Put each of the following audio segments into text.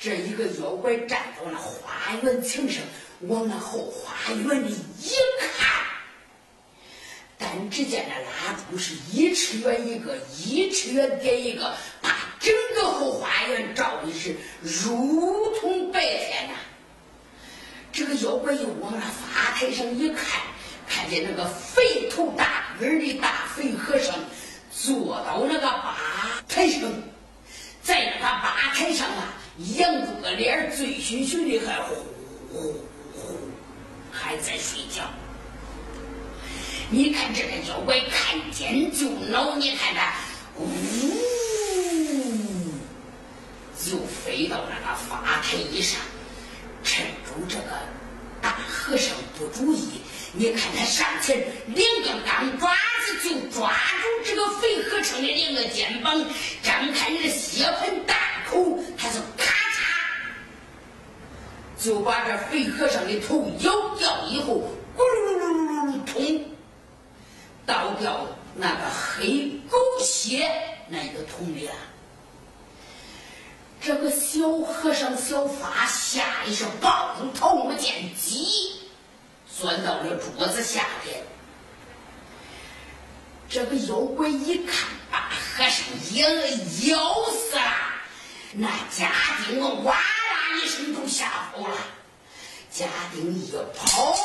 这一个妖怪站到那花园墙上，往那后花园里一看，但只见那蜡烛是一尺远一个，一尺远点一个，把整个后花园照的是如同白天呐。这个妖怪又往那发台上一看，看见那个肥头大耳的大肥和尚坐到那个吧台上，在那个吧台上啊。仰着个脸，醉醺醺的，还呼呼呼，还在睡觉。你看这个妖怪看见就恼，你看他，呜，就飞到那个发台上，趁住这个大和尚不注意，你看他上前两个钢爪子就抓住这个肥和尚的两个肩膀，张开那个血盆大口，他就。就把这肥和尚的头咬掉以后，咕噜噜噜噜噜通，倒掉那个黑狗血那个桶里了。这个小和尚小发吓一声，抱头目见鸡，钻到了桌子下边。这个妖怪一看，把和尚咬咬死了，那家丁哇！一声都吓跑了，家丁一跑，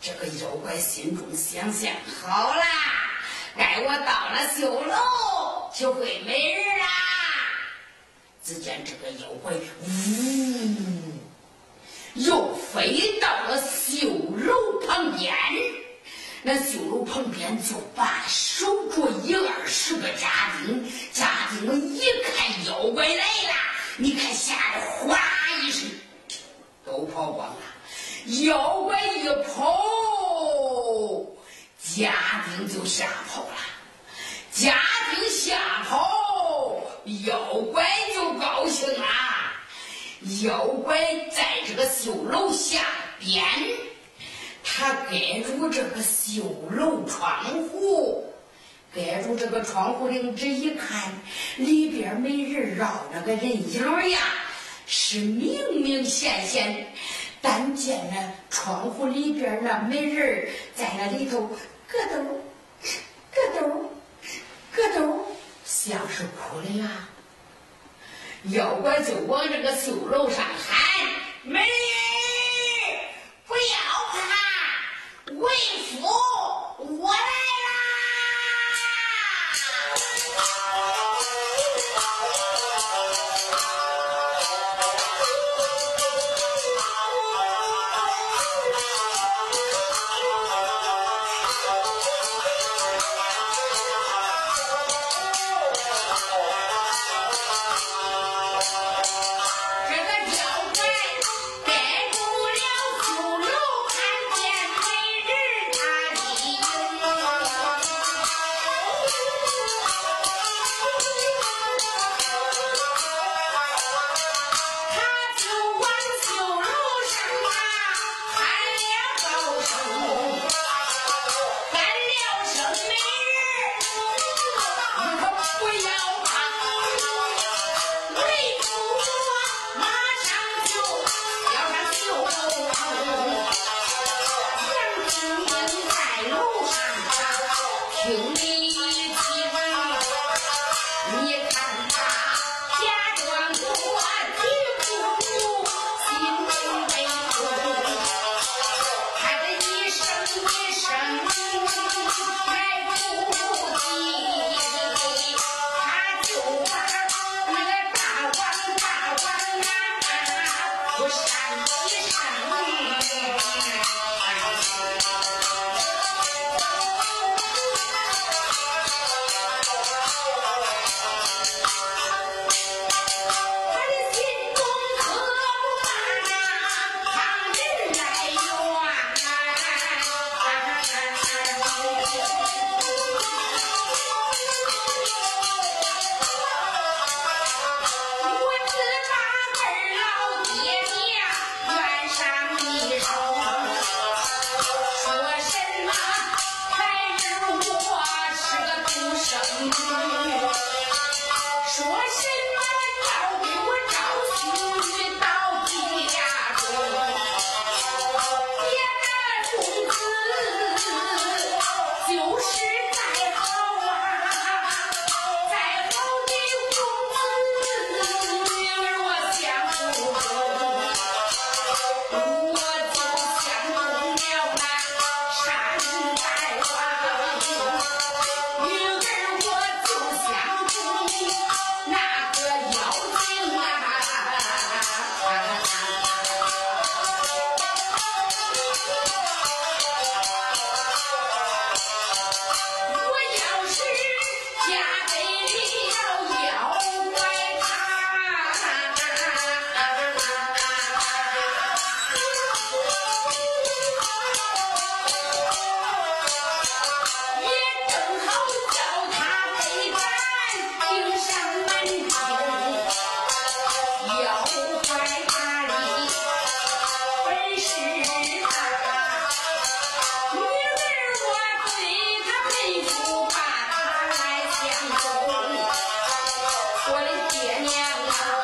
这个妖怪心中想想：好啦，该我到了绣楼去会美人啦。只见这个妖怪呜，又飞到了绣楼旁边。那绣楼旁边就把守着一二十个家丁，家丁一看妖怪来了，你看吓得哗一声，都跑光了。妖怪一跑，家丁就吓跑了。家丁吓跑，妖怪就高兴了。妖怪在这个绣楼下边。他盖住这个绣楼窗户，盖住这个窗户棂子一看，里边没人绕那个人影呀，是明明显显。但见那窗户里边那美人在那里头咯噔咯噔咯噔，像是哭的呀。妖怪就往这个绣楼上喊：“美人，不要！”贵府，我来。爹娘啊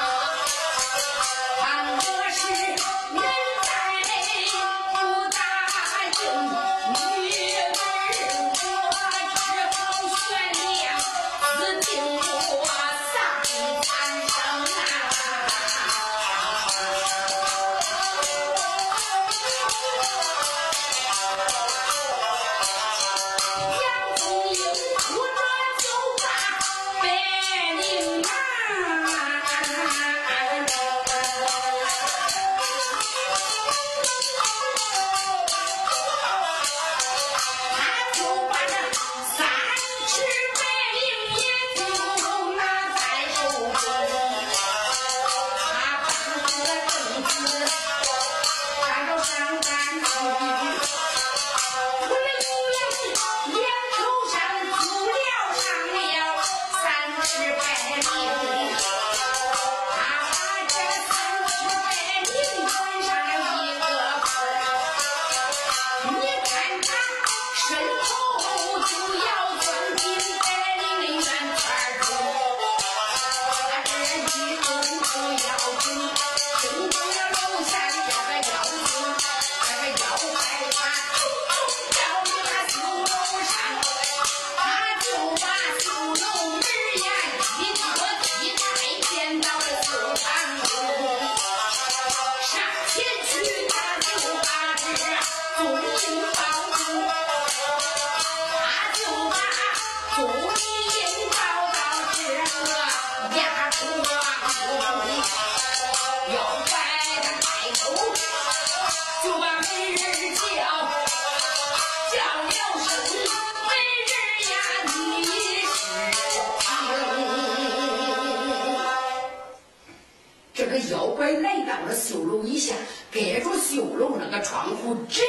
窗户纸，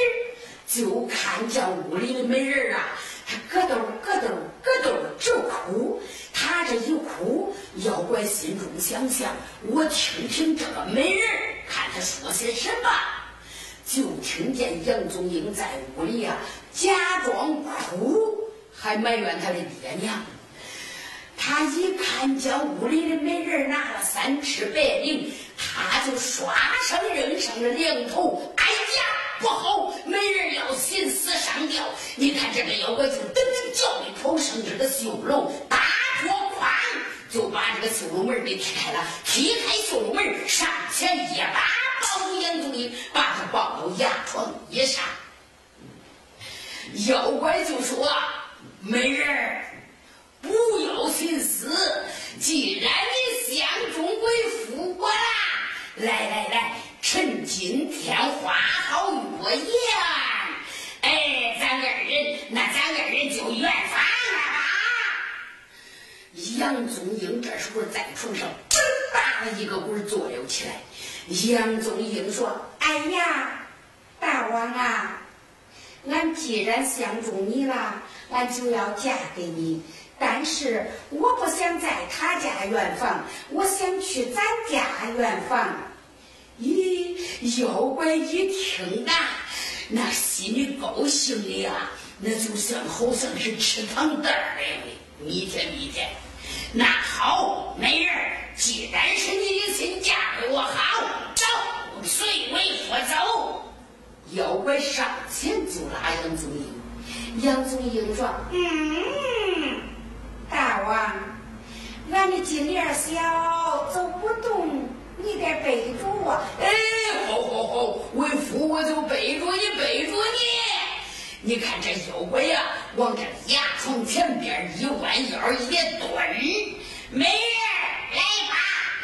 就看见屋里的美人啊，她咯噔咯噔咯噔直哭。她这一哭，妖怪心中想想：我听听这个美人，看她说些什么。就听见杨宗英在屋里呀，假装哭，还埋怨他的爹娘。他一看见屋里的美人拿了三尺白绫，他就刷上扔上了两头。哎，不好！美人要寻死上吊！你看这个妖怪就噔噔叫一口声，这个绣楼大脱筐，就把这个绣楼门给踢开了。踢开绣楼门，上前一把。抱住杨宗英，把他抱到牙床椅上。妖怪就说：“美人不要寻死，既然你相中为夫我啦，来来来，趁今天花好月圆，哎，咱二人，那咱二人就圆房了吧。”杨宗英这时候在床上嘣打了一个滚，坐了起来。杨宗英说：“哎呀，大王啊，俺既然相中你了，俺就要嫁给你。但是我不想在他家圆房，我想去咱家圆房。”咦，妖怪一听啊，那心里高兴的呀，那就像好像是吃糖蛋儿的，蜜甜蜜甜。那好，美人。既然是你的心嫁给我好，走，随为夫走。妖怪上前就拉杨宗英，杨宗英说：“嗯，大王，俺的金莲小，走不动，你得背着我。哎，好好好，为夫我就背着你，背着你。你看这妖怪呀，往这牙床前边一弯腰一蹲，美人来吧。”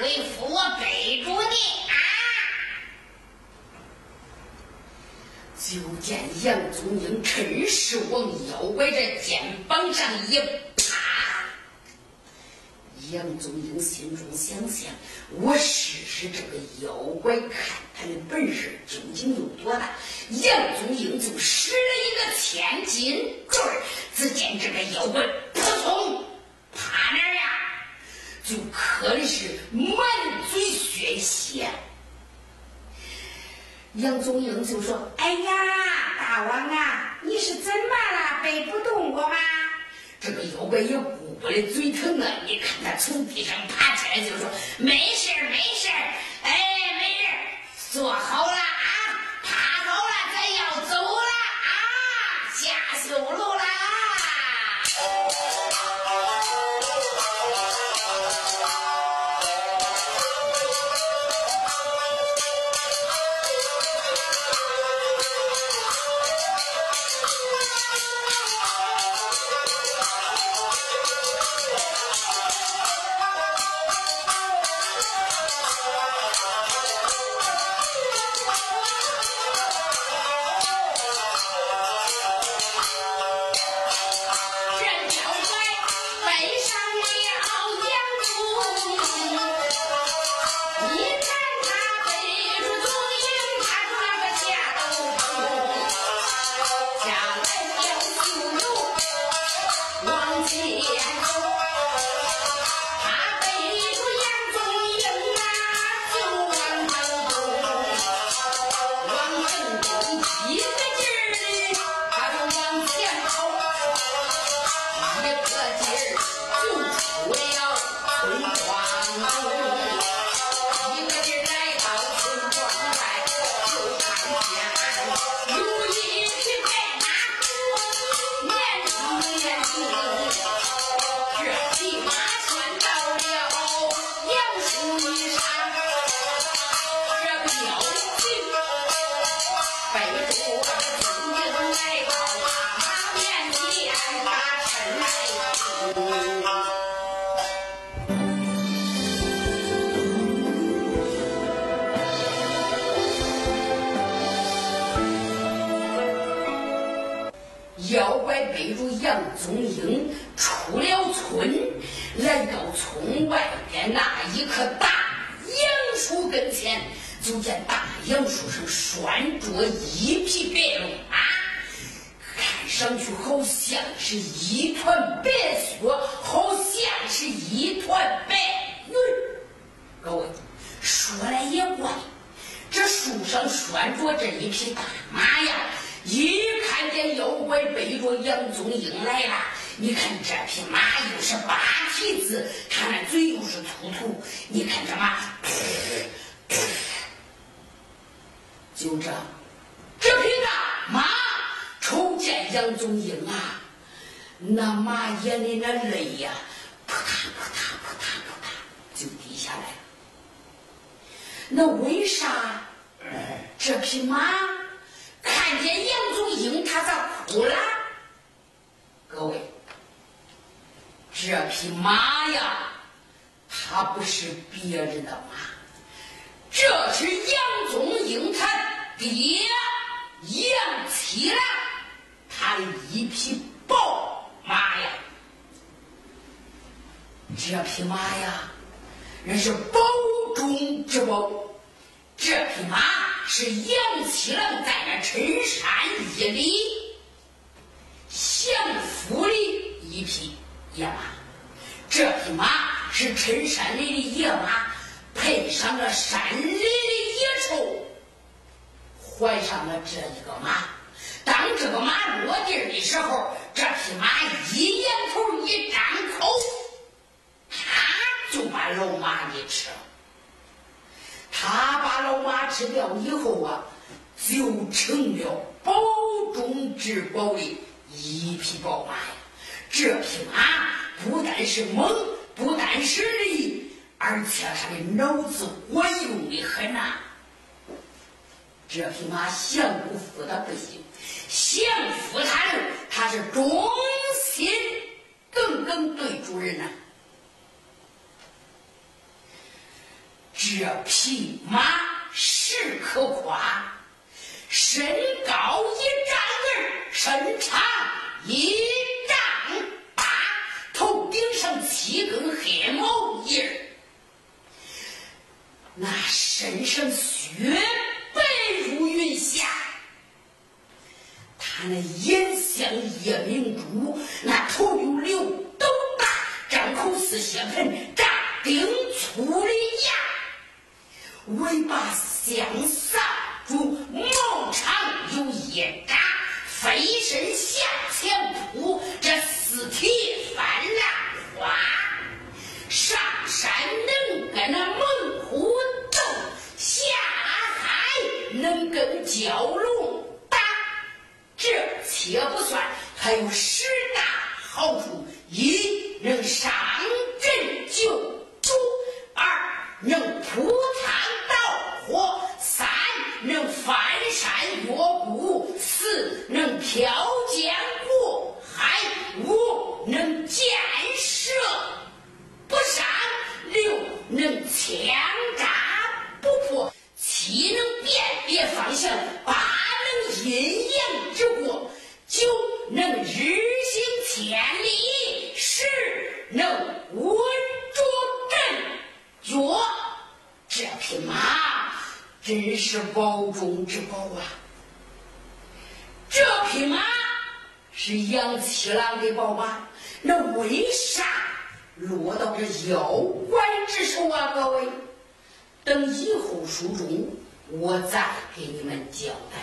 为夫，我背着你啊！就见杨宗英趁势往妖怪这肩膀上一趴。杨宗英心中想想：我试试这个妖怪，看他的本事究竟有多大。杨宗英就使了一个千斤坠只见这个妖怪扑通趴那儿呀！就磕的是满嘴血血，杨宗英就说：“哎呀，大王啊，你是怎么了？背不动我吗？”这个妖怪也不我的嘴疼啊！你看他从地上爬起来就说：“没事儿没事儿哎，没事儿坐好了啊，趴好了，咱要走了啊，下修路见妖怪背着杨宗英来了。你看这匹马又是八蹄子，它那嘴又是突突。你看这马，就这，这匹大马瞅见杨宗英啊，那马眼里那泪呀，扑嗒扑嗒扑嗒扑嗒就滴下来了。那为啥这匹马看见杨宗英，他咋哭了？各位。这匹马呀，它不是别人的马，这是杨宗英他爹杨七郎他的一匹宝马呀。这匹马呀，那是宝中之宝。这匹马是杨七郎在那陈山一里降服的一匹。野马，这匹马是陈山里的野马，配上了山里的野兽，怀上了这一个马。当这个马落地的时候，这匹马一仰头一张口，他就把老马给吃了。他把老马吃掉以后啊，就成了宝中之宝的一匹宝马呀。这匹马不但是猛，不但是力，而且他的脑子管用的很呐。这匹马降服他不行，降服他了，他是忠心耿耿对主人呐。这匹马是可夸，身高一丈二，身长一丈八，头顶上。七根黑毛印儿，那身上雪白如云霞，他那眼像夜明珠，那头有六斗大，张口似血盆，长钉粗的牙，尾巴像扫帚，毛长有一扎，飞身向前扑，这四蹄翻浪。花上山能跟那猛虎斗，下海能跟蛟龙打。这且不算，还有十大好处：一能杀阵救主；二能铺汤蹈火；三能翻山越谷；四能漂江过海；五能见。射不伤，六能枪扎不破，七能辨别方向，八能阴阳之过，九能日行千里，十能稳住阵脚。这匹马真是宝中之宝啊！这匹马是杨七郎的宝马。那为啥落到这妖怪之手啊？各位，等以后书中我再给你们交代。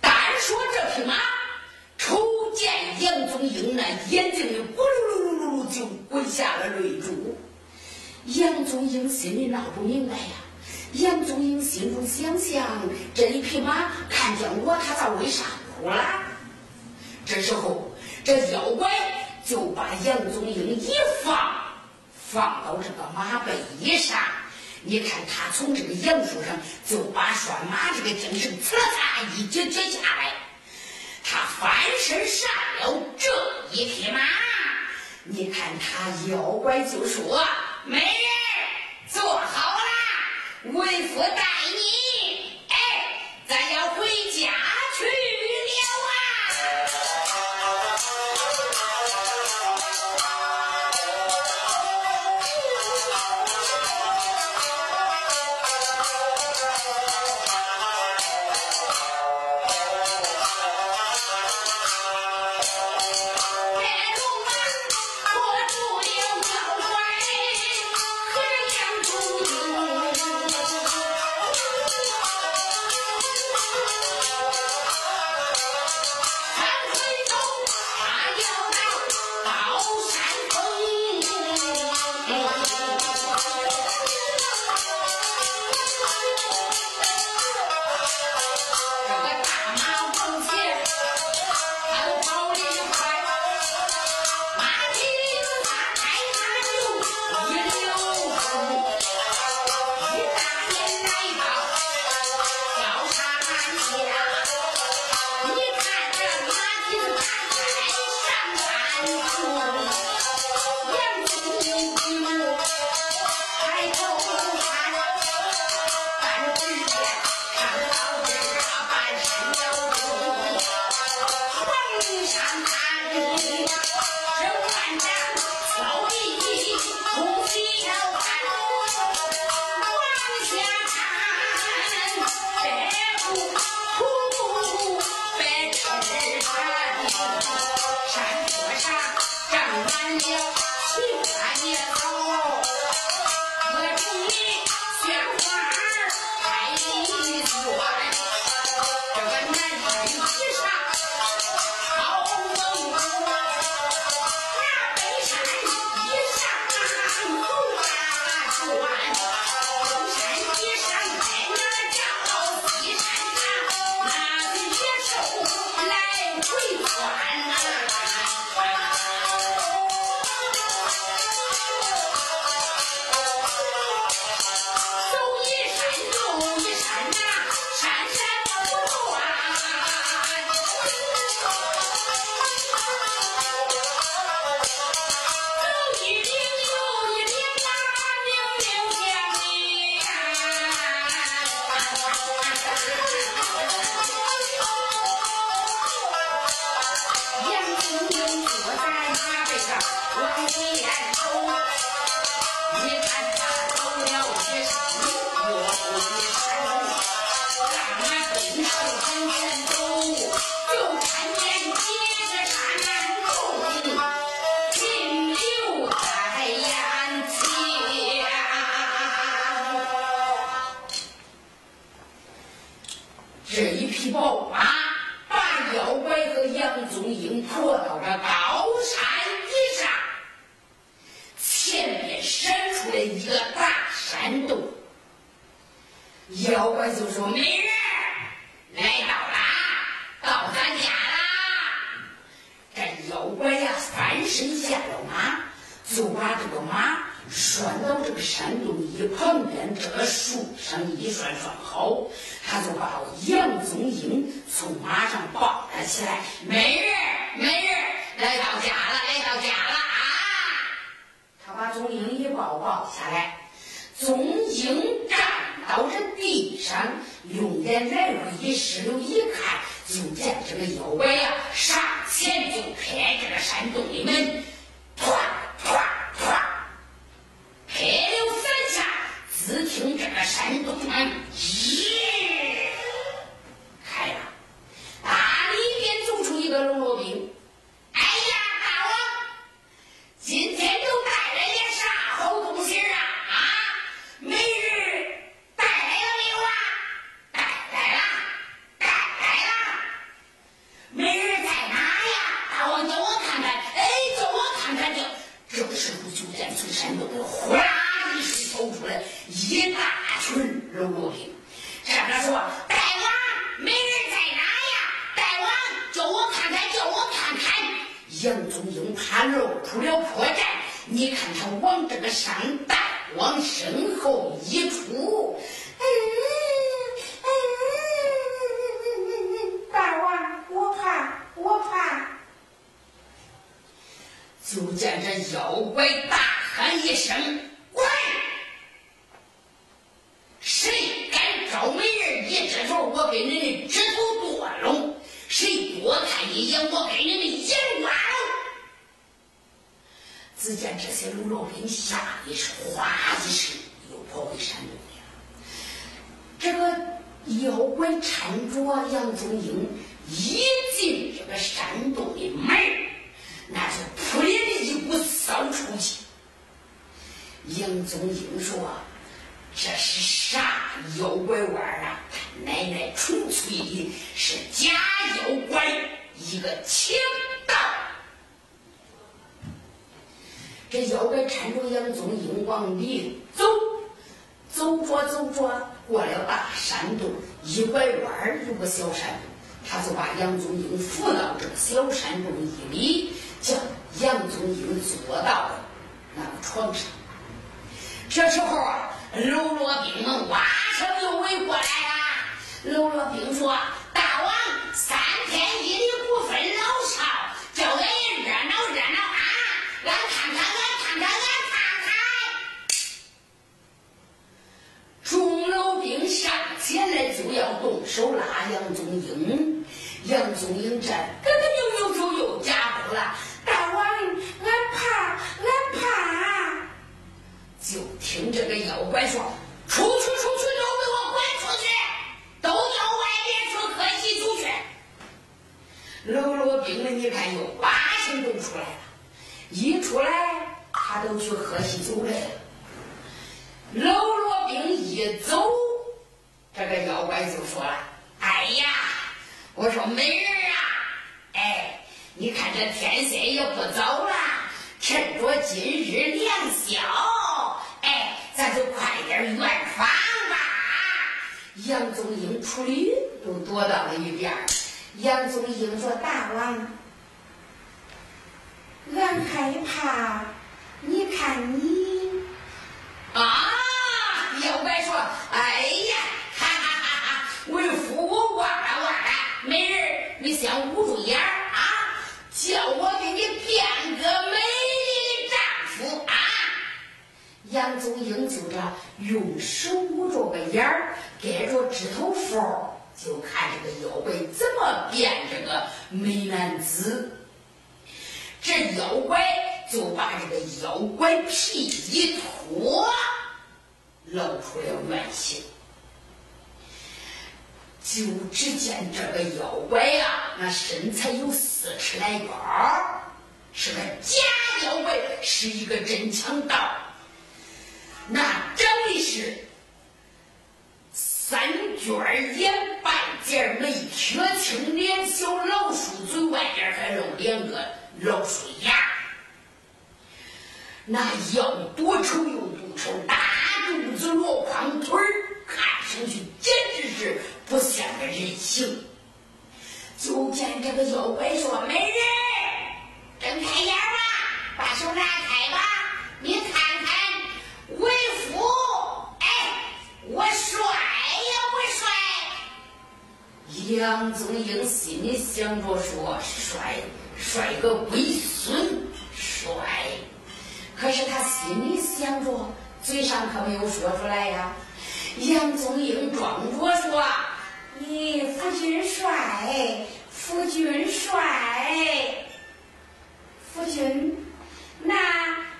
单说这匹马，瞅见杨宗英那眼睛里咕噜噜噜噜噜就滚下了泪珠。杨宗英心里闹不明白呀。杨宗英心中想想：这一匹马看见我，他咋为啥哭了？这时候。这妖怪就把杨宗英一放，放到这个马背上。你看他从这个杨树上就把拴马这个精神呲啦嚓一撅撅下来，他翻身上了这一匹马。你看他妖怪就说：“美人坐好了，为夫带你，就见这个妖怪呀，上前就拍这个山洞的门。这妖怪搀着杨宗英往里走走着走着过了大山洞一拐弯儿有个小山洞他就把杨宗英扶到这个小山洞里叫杨宗英坐到了那个床上。这时候啊喽啰兵们马上就围过来啦喽啰兵说动手拉杨宗英，杨宗英这咯咯扭扭扭又家伙了，大王，俺怕，俺怕。就听这个妖怪说：“出去，出去，都给我滚出去，都到外边去喝喜酒去。”喽啰兵的，你看有八成都出来了，一出来他都去喝喜酒来了。喽啰兵一走。这个妖怪就说了：“哎呀，我说美人啊，哎，你看这天色也不早了，趁着今日良宵，哎，咱就快点圆房吧。”杨宗英、出驴都躲到了一边。杨宗英说：“大王，俺害怕，你看你啊。”妖怪说：“哎！为夫我忘了忘了，美人你先捂住眼儿啊，叫我给你变个美丽的丈夫啊！”杨宗英就这用手捂着个眼儿，盖着指头缝，就看这个妖怪怎么变这个美男子。这妖怪就把这个妖怪皮一脱。露出了原形，就只见这个妖怪呀，那身材有四尺来高，是个假妖怪，是一个真强盗。那长的是三卷眼，半截眉，铁青脸，小老鼠嘴，外边还露两个老鼠牙。那要多丑有多丑，大。肚子罗筐腿儿，看上去简直是不像个人形。就见这个妖怪说：“美人，睁开眼吧，把手拿开吧，你看看为夫，哎，我帅呀，我帅。”杨宗英心里想着说：“帅，帅个龟孙，帅。”可是他心里想着。嘴上可没有说出来呀。杨宗英装着说：“你夫君帅，夫君帅，夫君，那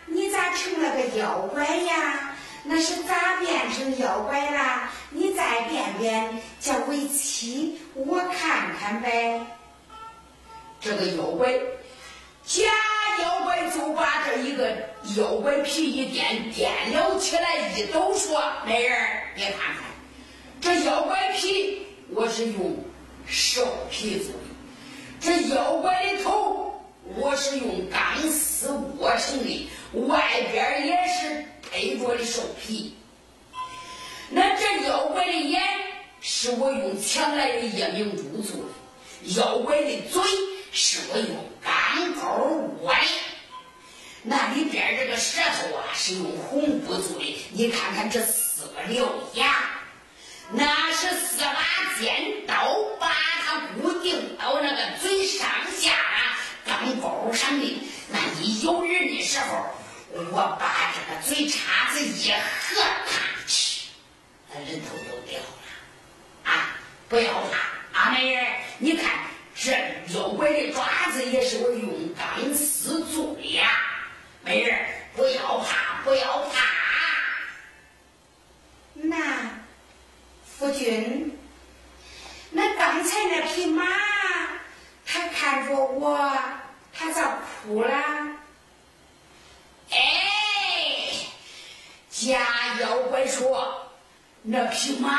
你咋成了个妖怪呀？那是咋变成妖怪了？你再变变，叫为妻我看看呗。”这个妖怪。假妖怪就把这一个妖怪皮一掂，掂了起来，一抖说：“美人儿，你看看，这妖怪皮我是用兽皮做的，这妖怪的头我是用钢丝窝成的，外边也是配着的兽皮。那这妖怪的眼是我用抢来的夜明珠做的，妖怪的嘴。”是我用钢钩窝的，那里边这个舌头啊是用红布做的。你看看这四个獠牙，那是四把尖刀，把它固定到那个嘴上下钢钩上的。那一有人的时候，我把这个嘴叉子一合，咔哧，那人头都掉了。啊，不要怕，啊，美人，你看。这妖怪的爪子也是我用钢丝做的呀，美人不要怕，不要怕。那君，那刚才那匹马，它看着我，它咋哭了？哎，假妖怪说，那匹马